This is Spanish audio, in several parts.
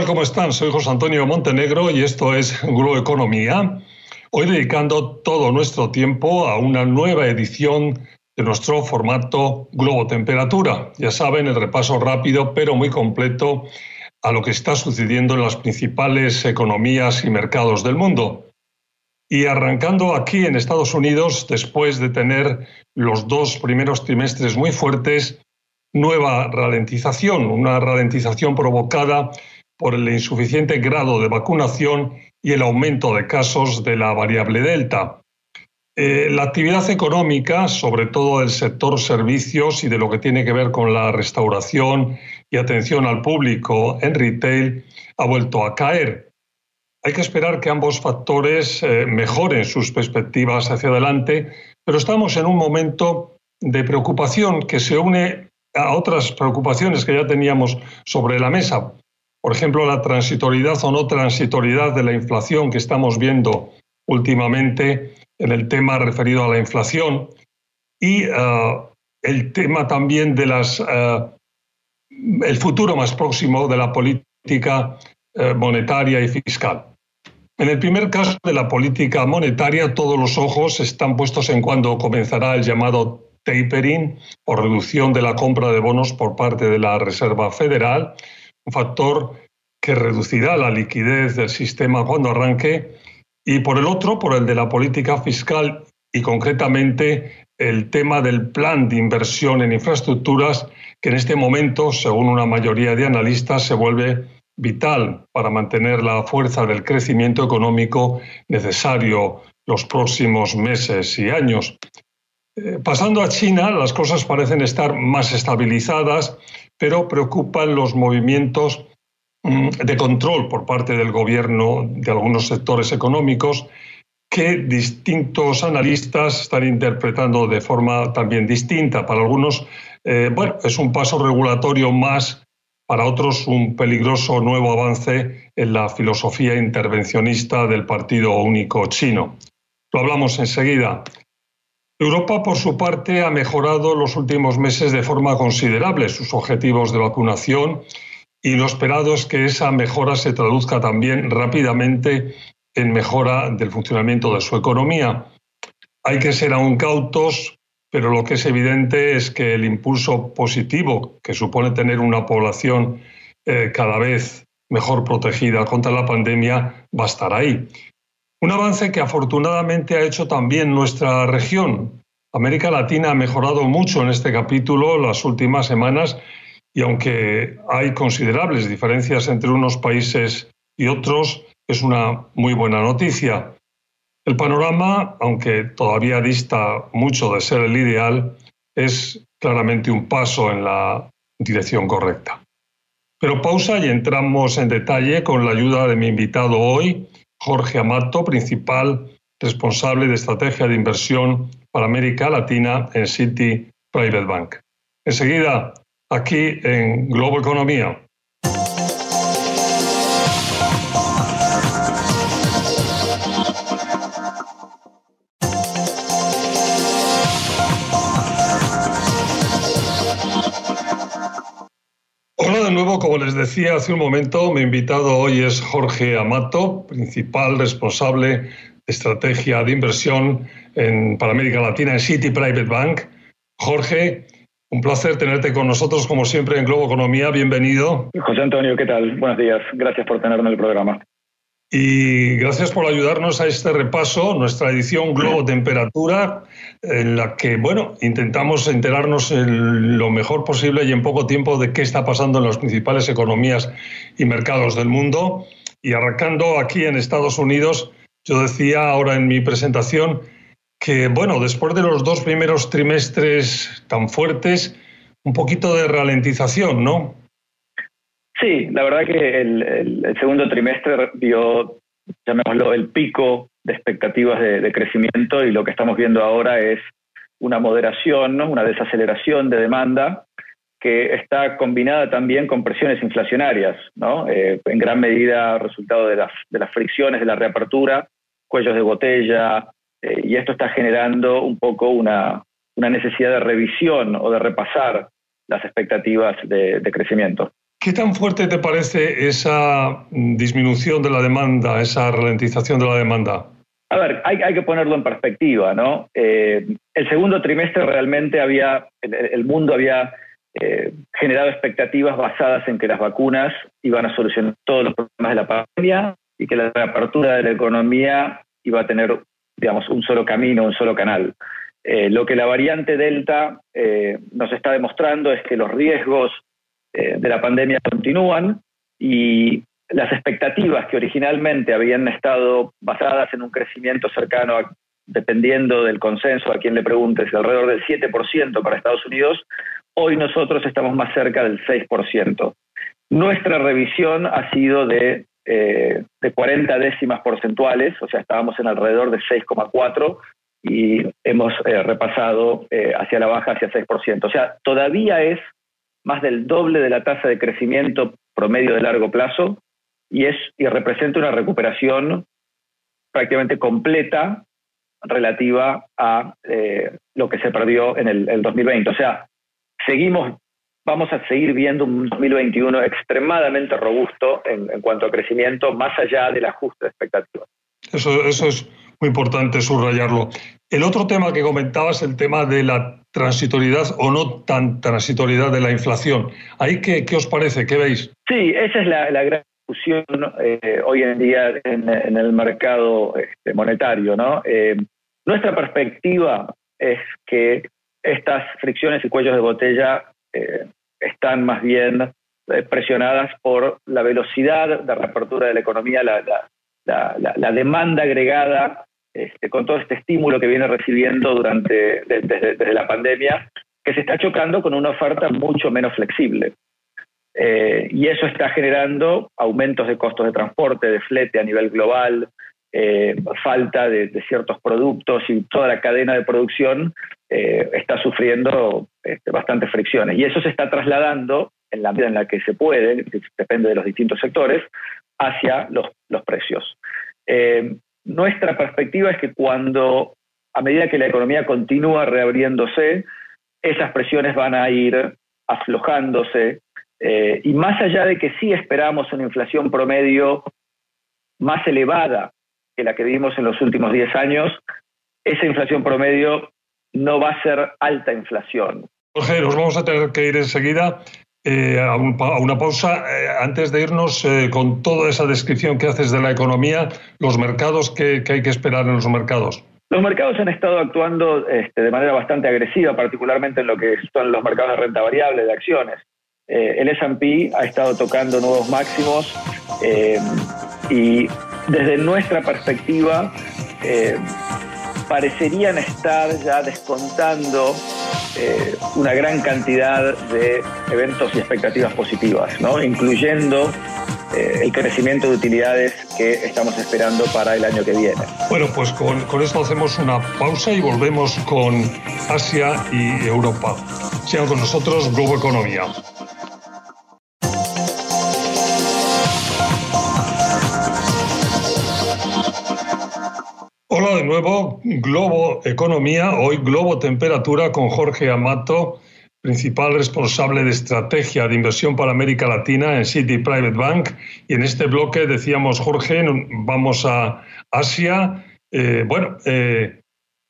tal? ¿Cómo están? Soy José Antonio Montenegro y esto es Globo Economía. Hoy dedicando todo nuestro tiempo a una nueva edición de nuestro formato Globo Temperatura. Ya saben, el repaso rápido pero muy completo a lo que está sucediendo en las principales economías y mercados del mundo. Y arrancando aquí en Estados Unidos, después de tener los dos primeros trimestres muy fuertes, nueva ralentización, una ralentización provocada por el insuficiente grado de vacunación y el aumento de casos de la variable Delta. Eh, la actividad económica, sobre todo del sector servicios y de lo que tiene que ver con la restauración y atención al público en retail, ha vuelto a caer. Hay que esperar que ambos factores eh, mejoren sus perspectivas hacia adelante, pero estamos en un momento de preocupación que se une a otras preocupaciones que ya teníamos sobre la mesa. Por ejemplo, la transitoriedad o no transitoriedad de la inflación que estamos viendo últimamente en el tema referido a la inflación y eh, el tema también de las eh, el futuro más próximo de la política eh, monetaria y fiscal. En el primer caso de la política monetaria, todos los ojos están puestos en cuándo comenzará el llamado tapering o reducción de la compra de bonos por parte de la Reserva Federal, un factor que reducirá la liquidez del sistema cuando arranque, y por el otro, por el de la política fiscal y concretamente el tema del plan de inversión en infraestructuras, que en este momento, según una mayoría de analistas, se vuelve vital para mantener la fuerza del crecimiento económico necesario los próximos meses y años. Eh, pasando a China, las cosas parecen estar más estabilizadas, pero preocupan los movimientos mm, de control por parte del gobierno de algunos sectores económicos que distintos analistas están interpretando de forma también distinta. Para algunos, eh, bueno, es un paso regulatorio más, para otros un peligroso nuevo avance en la filosofía intervencionista del Partido Único Chino. Lo hablamos enseguida. Europa, por su parte, ha mejorado los últimos meses de forma considerable sus objetivos de vacunación y lo esperado es que esa mejora se traduzca también rápidamente en mejora del funcionamiento de su economía. Hay que ser aún cautos, pero lo que es evidente es que el impulso positivo que supone tener una población eh, cada vez mejor protegida contra la pandemia va a estar ahí. Un avance que afortunadamente ha hecho también nuestra región. América Latina ha mejorado mucho en este capítulo las últimas semanas y aunque hay considerables diferencias entre unos países y otros, es una muy buena noticia. El panorama, aunque todavía dista mucho de ser el ideal, es claramente un paso en la dirección correcta. Pero pausa y entramos en detalle con la ayuda de mi invitado hoy, Jorge Amato, principal responsable de estrategia de inversión para América Latina en City Private Bank. Enseguida, aquí en Globo Economía. Como les decía hace un momento, mi invitado hoy es Jorge Amato, principal responsable de estrategia de inversión en, para América Latina en City Private Bank. Jorge, un placer tenerte con nosotros, como siempre, en Globo Economía. Bienvenido. José Antonio, ¿qué tal? Buenos días. Gracias por tenerme en el programa. Y gracias por ayudarnos a este repaso, nuestra edición Globo Temperatura, en la que, bueno, intentamos enterarnos lo mejor posible y en poco tiempo de qué está pasando en las principales economías y mercados del mundo. Y arrancando aquí en Estados Unidos, yo decía ahora en mi presentación que, bueno, después de los dos primeros trimestres tan fuertes, un poquito de ralentización, ¿no? Sí, la verdad que el, segundo trimestre vio, llamémoslo, el pico de expectativas de, crecimiento y lo que estamos viendo ahora es una moderación, una desaceleración de demanda que está combinada también con presiones inflacionarias, ¿no? Eh, en gran medida resultado de las, de las fricciones de la reapertura, cuellos de botella, eh, y esto está generando un poco una, necesidad de revisión o de repasar las expectativas de crecimiento. ¿Qué tan fuerte te parece esa disminución de la demanda, esa ralentización de la demanda? A ver, hay, que ponerlo en perspectiva, ¿no? Eh, el segundo trimestre realmente había, el, mundo había eh, generado expectativas basadas en que las vacunas iban a solucionar todos los problemas de la pandemia y que la apertura de la economía iba a tener, digamos, un solo camino, un solo canal. Eh, lo que la variante Delta nos está demostrando es que los riesgos de la pandemia continúan y las expectativas que originalmente habían estado basadas en un crecimiento cercano, dependiendo del consenso a quien le preguntes, alrededor del 7% para Estados Unidos, hoy nosotros estamos más cerca del 6%. Nuestra revisión ha sido de, eh, de 40 décimas porcentuales, o sea, estábamos en alrededor de 6,4 y hemos eh, repasado eh, hacia la baja hacia 6%. O sea, todavía es más del doble de la tasa de crecimiento promedio de largo plazo y, es, y representa una recuperación prácticamente completa relativa a eh, lo que se perdió en el, 2020. O sea, seguimos, vamos a seguir viendo un 2021 extremadamente robusto en, cuanto a crecimiento, más allá del ajuste de expectativas. Eso, eso es muy importante subrayarlo. El otro tema que comentabas, el tema de la transitoriedad o no tan transitoriedad de la inflación. ¿Ahí qué, qué os parece? ¿Qué veis? Sí, esa es la, gran eh, hoy en día en, el mercado este, monetario. ¿no? Eh, nuestra perspectiva es que estas fricciones y cuellos de botella eh, están más bien presionadas por la velocidad de reapertura de la economía, la, la, demanda agregada este, con todo este estímulo que viene recibiendo durante desde la pandemia, que se está chocando con una oferta mucho menos flexible. Eh, y eso está generando aumentos de costos de transporte, de flete a nivel global, eh, falta de, ciertos productos y toda la cadena de producción eh, está sufriendo este, bastantes fricciones. Y eso se está trasladando, en la medida en la que se puede, depende de los distintos sectores, hacia los, los precios. Nuestra perspectiva es que cuando, a medida que la economía continúa reabriéndose, esas presiones van a ir aflojándose eh, y más allá de que sí esperamos una inflación promedio más elevada que la que vimos en los últimos 10 años, esa inflación promedio no va a ser alta inflación. Jorge, nos vamos a tener que ir enseguida eh, a, una pausa. Eh, antes de irnos, con toda esa descripción que haces de la economía, los mercados, ¿qué, hay que esperar en los mercados? Los mercados han estado actuando este, de manera bastante agresiva, particularmente en lo que son los mercados de renta variable, de acciones. Eh, el S&P ha estado tocando nuevos máximos eh, y desde nuestra perspectiva eh, parecerían estar ya descontando una gran cantidad de eventos y expectativas positivas, ¿no? incluyendo el crecimiento de utilidades que estamos esperando para el año que viene. Bueno, pues con, con esto hacemos una pausa y volvemos con Asia y Europa. Sean con nosotros Globo Economía. Nuevo, Globo Economía, hoy Globo Temperatura con Jorge Amato, principal responsable de estrategia de inversión para América Latina en City Private Bank. Y en este bloque decíamos, Jorge, vamos a Asia. Eh, bueno, eh,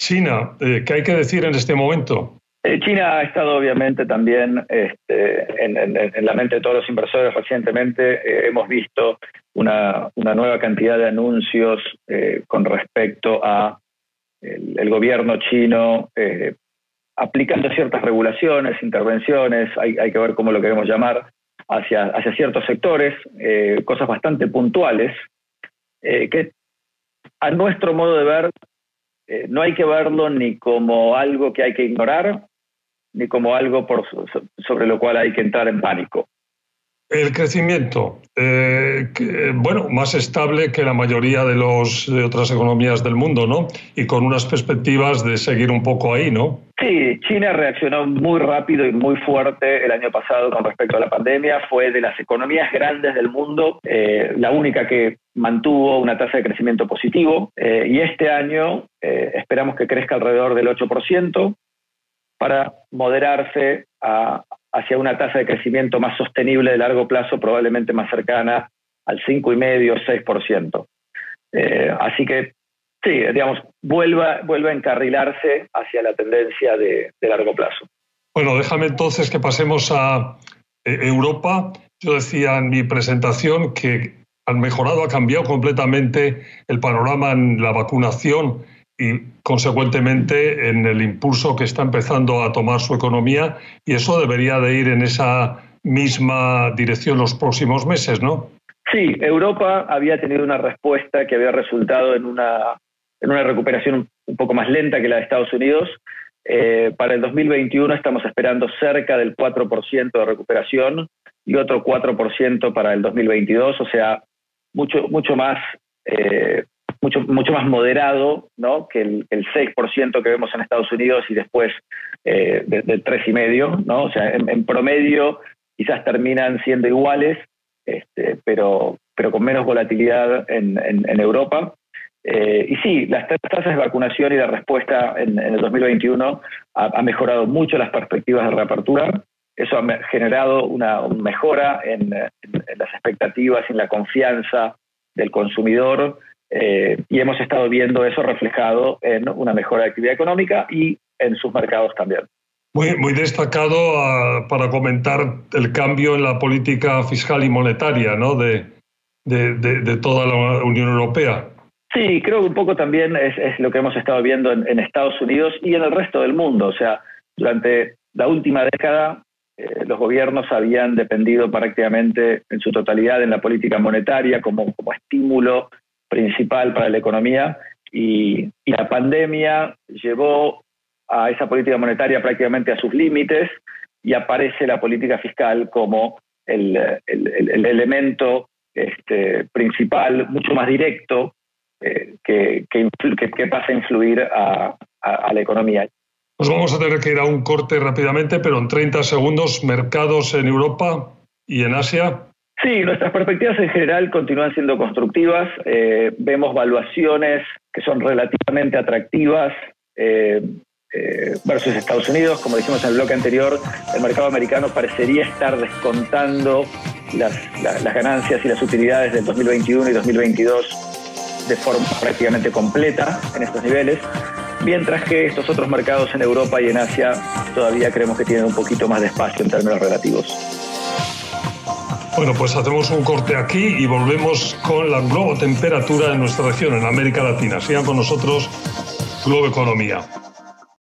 China, eh, ¿qué hay que decir en este momento? China ha estado obviamente también este, en, la mente de todos los inversores recientemente. hemos visto una, nueva cantidad de anuncios eh, con respecto a el, gobierno chino eh, aplicando ciertas regulaciones, intervenciones, hay, que ver cómo lo queremos llamar, hacia, hacia ciertos sectores, eh, cosas bastante puntuales, que a nuestro modo de ver no hay que verlo ni como algo que hay que ignorar, ni como algo por, sobre lo cual hay que entrar en pánico. El crecimiento, eh, bueno, más estable que la mayoría de, los, de otras economías del mundo, ¿no? Y con unas perspectivas de seguir un poco ahí, ¿no? Sí, China reaccionó muy rápido y muy fuerte el año pasado con respecto a la pandemia. Fue de las economías grandes del mundo eh, la única que mantuvo una tasa de crecimiento positivo. Eh, y este año esperamos que crezca alrededor del 8% para moderarse hacia una tasa de crecimiento más sostenible de largo plazo, probablemente más cercana al 5,5 6%. Eh, así que sí, digamos, vuelva, vuelve a encarrilarse hacia la tendencia de, largo plazo. Bueno, déjame entonces que pasemos a eh, Europa. Yo decía en mi presentación que han mejorado, ha cambiado completamente el panorama en la vacunación y consecuentemente en el impulso que está empezando a tomar su economía y eso debería de ir en esa misma dirección los próximos meses, ¿no? Sí, Europa había tenido una respuesta que había resultado en una, en una recuperación un poco más lenta que la de Estados Unidos. Eh, para el 2021 estamos esperando cerca del 4% de recuperación y otro 4% para el 2022, o sea, mucho, mucho más eh, mucho, mucho más moderado ¿no? que el, el 6% que vemos en Estados Unidos y después eh, del 3,5%. ¿no? O sea, en, promedio quizás terminan siendo iguales, este, pero, pero con menos volatilidad en, en, Europa. Eh, y sí, las tasas de vacunación y de respuesta en, el 2021 ha, mejorado mucho las perspectivas de reapertura. Eso ha generado una, mejora en, en, las expectativas y en la confianza del consumidor eh, y hemos estado viendo eso reflejado en una mejora de actividad económica y en sus mercados también. Muy, muy destacado ah, para comentar el cambio en la política fiscal y monetaria ¿no? de, de, toda la Unión Europea. Sí, creo que un poco también es, es lo que hemos estado viendo en, en, Estados Unidos y en el resto del mundo. O sea, durante la última década eh, los gobiernos habían dependido prácticamente en su totalidad en la política monetaria como, como estímulo principal para la economía y, la pandemia llevó a esa política monetaria prácticamente a sus límites y aparece la política fiscal como el, elemento este, principal, mucho más directo, eh, que, que, pasa a influir a, la economía. Pues vamos a tener que ir a un corte rápidamente, pero en 30 segundos, mercados en Europa y en Asia. Sí, nuestras perspectivas en general continúan siendo constructivas. Eh, vemos valuaciones que son relativamente atractivas eh, eh, versus Estados Unidos. Como dijimos en el bloque anterior, el mercado americano parecería estar descontando las, las ganancias y las utilidades del 2021 y 2022 de forma prácticamente completa en estos niveles, mientras que estos otros mercados en Europa y en Asia todavía creemos que tienen un poquito más de espacio en términos relativos. Bueno, pues hacemos un corte aquí y volvemos con la globo temperatura de nuestra región, en América Latina. Sigan con nosotros, Globo Economía.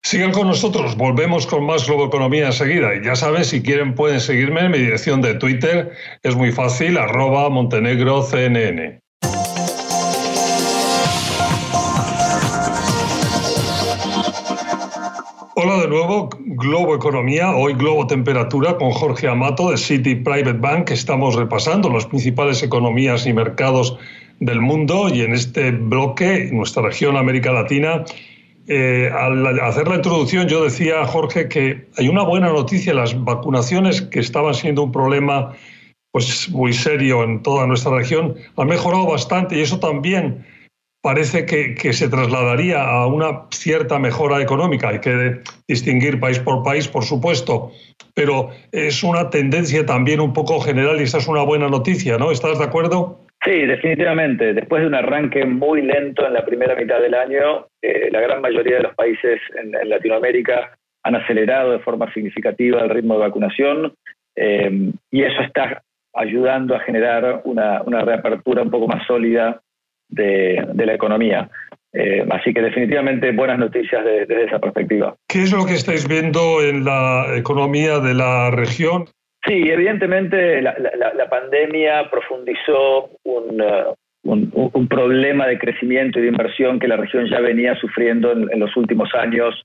Sigan con nosotros, volvemos con más Globo Economía enseguida. Y ya saben, si quieren pueden seguirme en mi dirección de Twitter, es muy fácil, arroba montenegrocnn. Hola de nuevo, Globo Economía, hoy Globo Temperatura con Jorge Amato de City Private Bank. Estamos repasando las principales economías y mercados del mundo y en este bloque, nuestra región América Latina, eh, al hacer la introducción yo decía, Jorge, que hay una buena noticia, las vacunaciones que estaban siendo un problema pues muy serio en toda nuestra región han mejorado bastante y eso también parece que, se trasladaría a una cierta mejora económica. Hay que distinguir país por país, por supuesto, pero es una tendencia también un poco general y esa es una buena noticia, ¿no? ¿Estás de acuerdo? Sí, definitivamente. Después de un arranque muy lento en la primera mitad del año, eh, la gran mayoría de los países en, Latinoamérica han acelerado de forma significativa el ritmo de vacunación eh, y eso está ayudando a generar una, una reapertura un poco más sólida de, la economía. Eh, así que definitivamente buenas noticias desde esa perspectiva. ¿Qué es lo que estáis viendo en la economía de la región? Sí, evidentemente la, pandemia profundizó uh, un, un, problema de crecimiento y de inversión que la región ya venía sufriendo en, los últimos años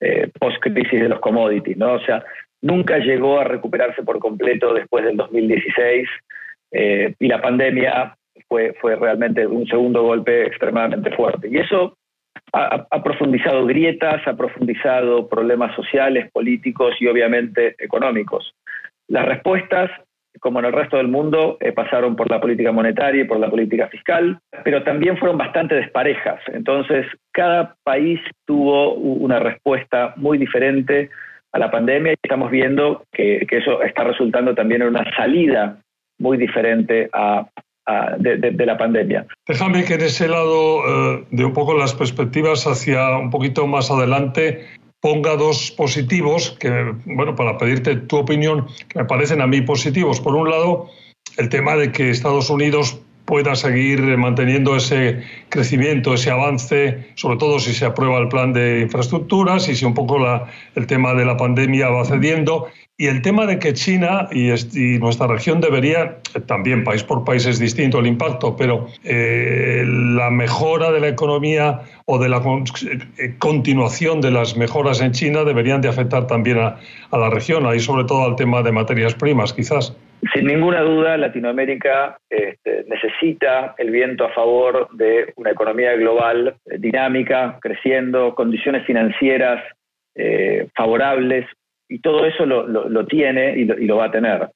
eh, post-crisis de los commodities. ¿no? O sea, nunca llegó a recuperarse por completo después del 2016 eh, y la pandemia fue, fue realmente un segundo golpe extremadamente fuerte. Y eso ha, profundizado grietas, ha profundizado problemas sociales, políticos y obviamente económicos. Las respuestas, como en el resto del mundo, eh, pasaron por la política monetaria y por la política fiscal, pero también fueron bastante desparejas. Entonces, cada país tuvo una respuesta muy diferente a la pandemia y estamos viendo que, eso está resultando también en una salida muy diferente a, de, la pandemia. Déjame que en ese lado eh, de un poco las perspectivas hacia un poquito más adelante ponga dos positivos que, bueno, para pedirte tu opinión, que me parecen a mí positivos. Por un lado, el tema de que Estados Unidos pueda seguir manteniendo ese crecimiento, ese avance, sobre todo si se aprueba el plan de infraestructuras y si un poco el tema de la pandemia va cediendo. Y el tema de que China y, nuestra región debería, también país por país es distinto el impacto, pero eh, la mejora de la economía o de la eh, continuación de las mejoras en China deberían de afectar también a, a la región, ahí sobre todo al tema de materias primas, quizás. Sin ninguna duda, Latinoamérica este, necesita el viento a favor de una economía global eh, dinámica, creciendo, condiciones financieras eh, favorables, y todo eso lo, tiene y lo, va a tener.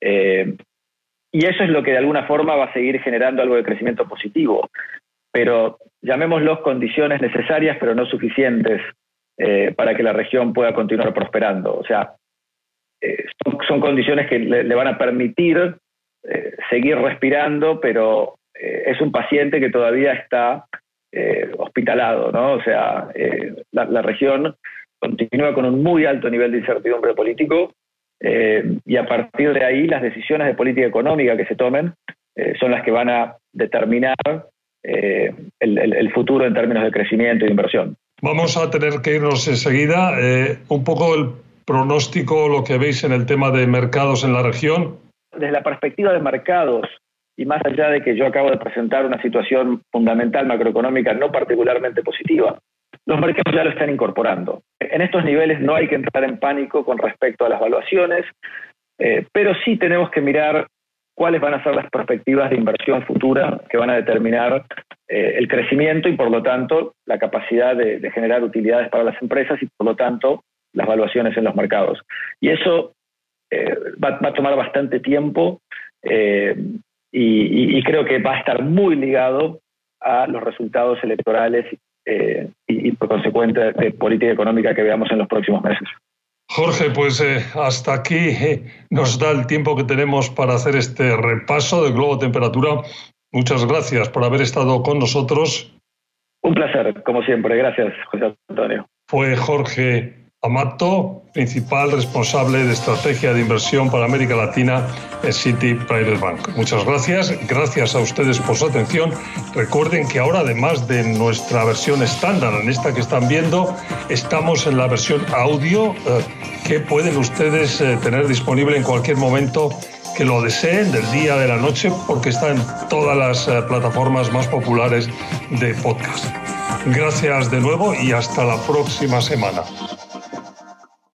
Eh, y eso es lo que de alguna forma va a seguir generando algo de crecimiento positivo. Pero llamémoslos condiciones necesarias, pero no suficientes para que la región pueda continuar prosperando. O sea, eh, son, condiciones que le, van a permitir eh, seguir respirando, pero eh, es un paciente que todavía está hospitalado, ¿no? O sea, la, región continúa con un muy alto nivel de incertidumbre político y a partir de ahí las decisiones de política económica que se tomen son las que van a determinar el, futuro en términos de crecimiento y de inversión. Vamos a tener que irnos enseguida. un poco el pronóstico, lo que veis en el tema de mercados en la región? Desde la perspectiva de mercados, y más allá de que yo acabo de presentar una situación fundamental macroeconómica no particularmente positiva, los mercados ya lo están incorporando. En estos niveles no hay que entrar en pánico con respecto a las valuaciones, eh, pero sí tenemos que mirar cuáles van a ser las perspectivas de inversión futura que van a determinar eh, el crecimiento y por lo tanto la capacidad de, generar utilidades para las empresas y por lo tanto las valuaciones en los mercados. Y eso eh, va, a tomar bastante tiempo eh, y, creo que va a estar muy ligado a los resultados electorales eh, y, por consecuente de política económica que veamos en los próximos meses. Jorge, pues hasta aquí nos da el tiempo que tenemos para hacer este repaso de globo temperatura. Muchas gracias por haber estado con nosotros. Un placer, como siempre. Gracias, José Antonio. Fue Jorge Amato, principal responsable de estrategia de inversión para América Latina en City Private Bank. Muchas gracias, gracias a ustedes por su atención. Recuerden que ahora, además de nuestra versión estándar, en esta que están viendo, estamos en la versión audio eh, que pueden ustedes eh, tener disponible en cualquier momento que lo deseen, del día, de la noche, porque está en todas las eh, plataformas más populares de podcast. Gracias de nuevo y hasta la próxima semana.